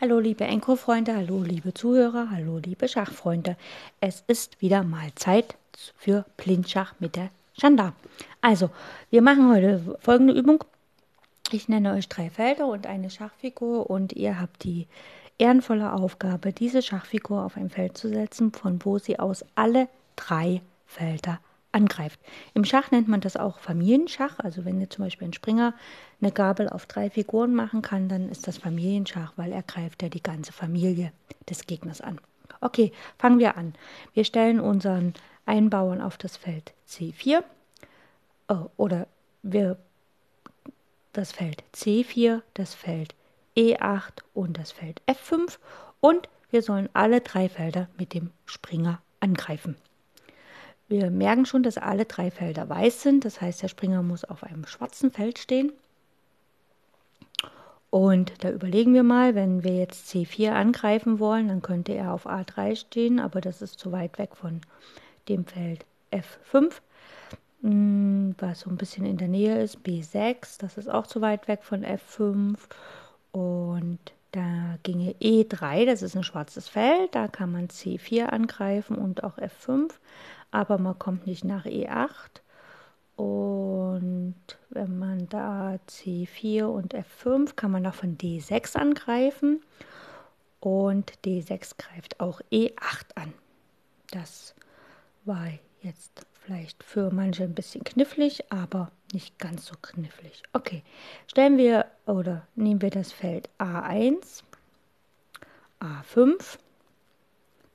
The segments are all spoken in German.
Hallo liebe Enko-Freunde, hallo liebe Zuhörer, hallo liebe Schachfreunde. Es ist wieder mal Zeit für Blindschach mit der Chanda. Also, wir machen heute folgende Übung. Ich nenne euch drei Felder und eine Schachfigur und ihr habt die ehrenvolle Aufgabe, diese Schachfigur auf ein Feld zu setzen, von wo sie aus alle drei Felder angreift. Im Schach nennt man das auch Familienschach. Also wenn ihr zum Beispiel ein Springer eine Gabel auf drei Figuren machen kann, dann ist das Familienschach, weil er greift ja die ganze Familie des Gegners an. Okay, fangen wir an. Wir stellen unseren Einbauern auf das Feld C4 oh, oder wir das Feld C4, das Feld E8 und das Feld F5 und wir sollen alle drei Felder mit dem Springer angreifen. Wir merken schon, dass alle drei Felder weiß sind. Das heißt, der Springer muss auf einem schwarzen Feld stehen. Und da überlegen wir mal, wenn wir jetzt C4 angreifen wollen, dann könnte er auf A3 stehen, aber das ist zu weit weg von dem Feld F5, hm, was so ein bisschen in der Nähe ist. B6, das ist auch zu weit weg von F5. Und da ginge E3, das ist ein schwarzes Feld, da kann man C4 angreifen und auch F5 aber man kommt nicht nach E8. Und wenn man da C4 und F5 kann man noch von D6 angreifen. Und D6 greift auch E8 an. Das war jetzt vielleicht für manche ein bisschen knifflig, aber nicht ganz so knifflig. Okay, stellen wir oder nehmen wir das Feld A1, A5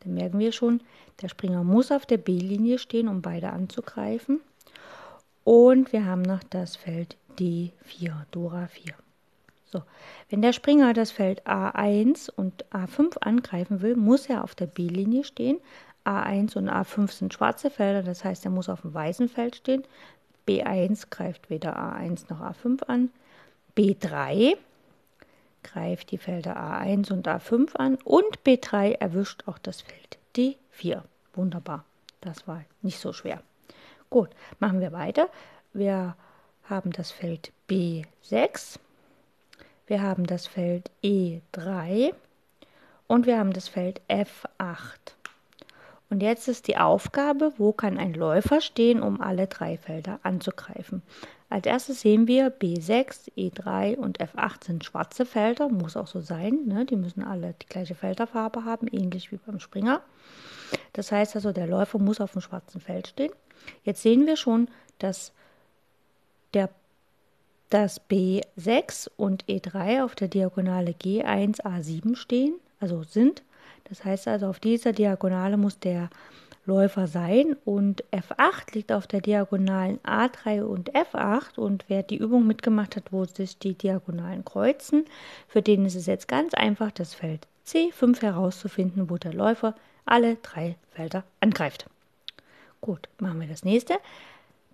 dann merken wir schon, der Springer muss auf der B-Linie stehen, um beide anzugreifen. Und wir haben noch das Feld D4, Dora 4. So, wenn der Springer das Feld A1 und A5 angreifen will, muss er auf der B-Linie stehen. A1 und A5 sind schwarze Felder, das heißt, er muss auf dem weißen Feld stehen. B1 greift weder A1 noch A5 an. B3 greift die Felder A1 und A5 an und B3 erwischt auch das Feld D4. Wunderbar, das war nicht so schwer. Gut, machen wir weiter. Wir haben das Feld B6, wir haben das Feld E3 und wir haben das Feld F8. Und jetzt ist die Aufgabe, wo kann ein Läufer stehen, um alle drei Felder anzugreifen. Als erstes sehen wir B6, E3 und F8 sind schwarze Felder, muss auch so sein. Ne? Die müssen alle die gleiche Felderfarbe haben, ähnlich wie beim Springer. Das heißt also, der Läufer muss auf dem schwarzen Feld stehen. Jetzt sehen wir schon, dass der dass B6 und E3 auf der Diagonale G1, A7 stehen, also sind. Das heißt also, auf dieser Diagonale muss der Läufer sein und F8 liegt auf der Diagonalen A3 und F8 und wer die Übung mitgemacht hat, wo sich die Diagonalen kreuzen, für den ist es jetzt ganz einfach, das Feld C5 herauszufinden, wo der Läufer alle drei Felder angreift. Gut, machen wir das nächste.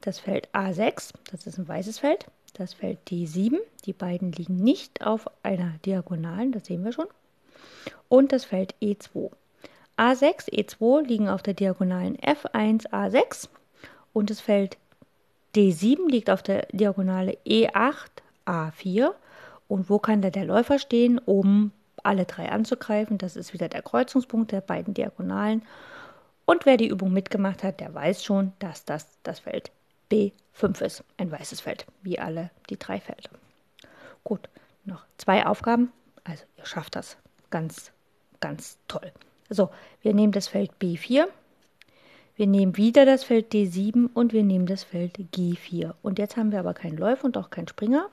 Das Feld A6, das ist ein weißes Feld. Das Feld D7, die beiden liegen nicht auf einer Diagonalen, das sehen wir schon und das Feld E2. A6, E2 liegen auf der Diagonalen F1, A6 und das Feld D7 liegt auf der Diagonale E8, A4. Und wo kann da der Läufer stehen, um alle drei anzugreifen? Das ist wieder der Kreuzungspunkt der beiden Diagonalen. Und wer die Übung mitgemacht hat, der weiß schon, dass das das Feld B5 ist. Ein weißes Feld, wie alle die drei Felder. Gut, noch zwei Aufgaben. Also ihr schafft das ganz ganz toll. So, wir nehmen das Feld B4, wir nehmen wieder das Feld D7 und wir nehmen das Feld G4. Und jetzt haben wir aber keinen Läufer und auch keinen Springer,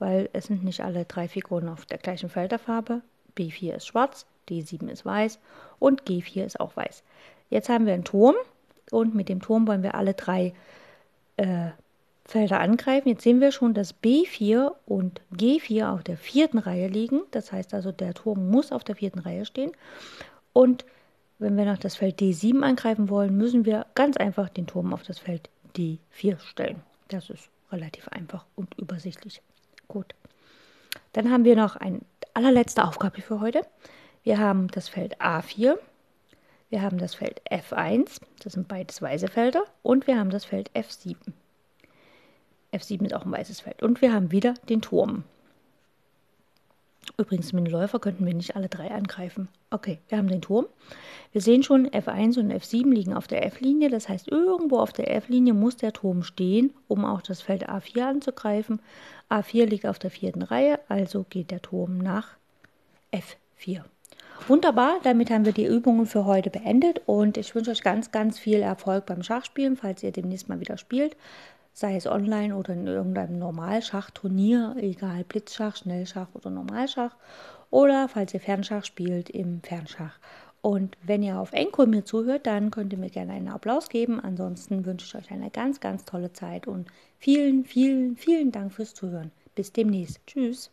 weil es sind nicht alle drei Figuren auf der gleichen Felderfarbe. B4 ist schwarz, D7 ist weiß und G4 ist auch weiß. Jetzt haben wir einen Turm und mit dem Turm wollen wir alle drei äh, Felder angreifen. Jetzt sehen wir schon, dass B4 und G4 auf der vierten Reihe liegen. Das heißt also, der Turm muss auf der vierten Reihe stehen. Und wenn wir noch das Feld D7 angreifen wollen, müssen wir ganz einfach den Turm auf das Feld D4 stellen. Das ist relativ einfach und übersichtlich. Gut. Dann haben wir noch eine allerletzte Aufgabe für heute. Wir haben das Feld A4, wir haben das Feld F1, das sind beides weiße Felder, und wir haben das Feld F7. F7 ist auch ein weißes Feld. Und wir haben wieder den Turm. Übrigens, mit dem Läufer könnten wir nicht alle drei angreifen. Okay, wir haben den Turm. Wir sehen schon, F1 und F7 liegen auf der F-Linie. Das heißt, irgendwo auf der F-Linie muss der Turm stehen, um auch das Feld A4 anzugreifen. A4 liegt auf der vierten Reihe, also geht der Turm nach F4. Wunderbar, damit haben wir die Übungen für heute beendet und ich wünsche euch ganz, ganz viel Erfolg beim Schachspielen, falls ihr demnächst mal wieder spielt sei es online oder in irgendeinem Normalschachturnier, egal Blitzschach, Schnellschach oder Normalschach, oder falls ihr Fernschach spielt im Fernschach. Und wenn ihr auf Enko mir zuhört, dann könnt ihr mir gerne einen Applaus geben. Ansonsten wünsche ich euch eine ganz, ganz tolle Zeit und vielen, vielen, vielen Dank fürs Zuhören. Bis demnächst. Tschüss.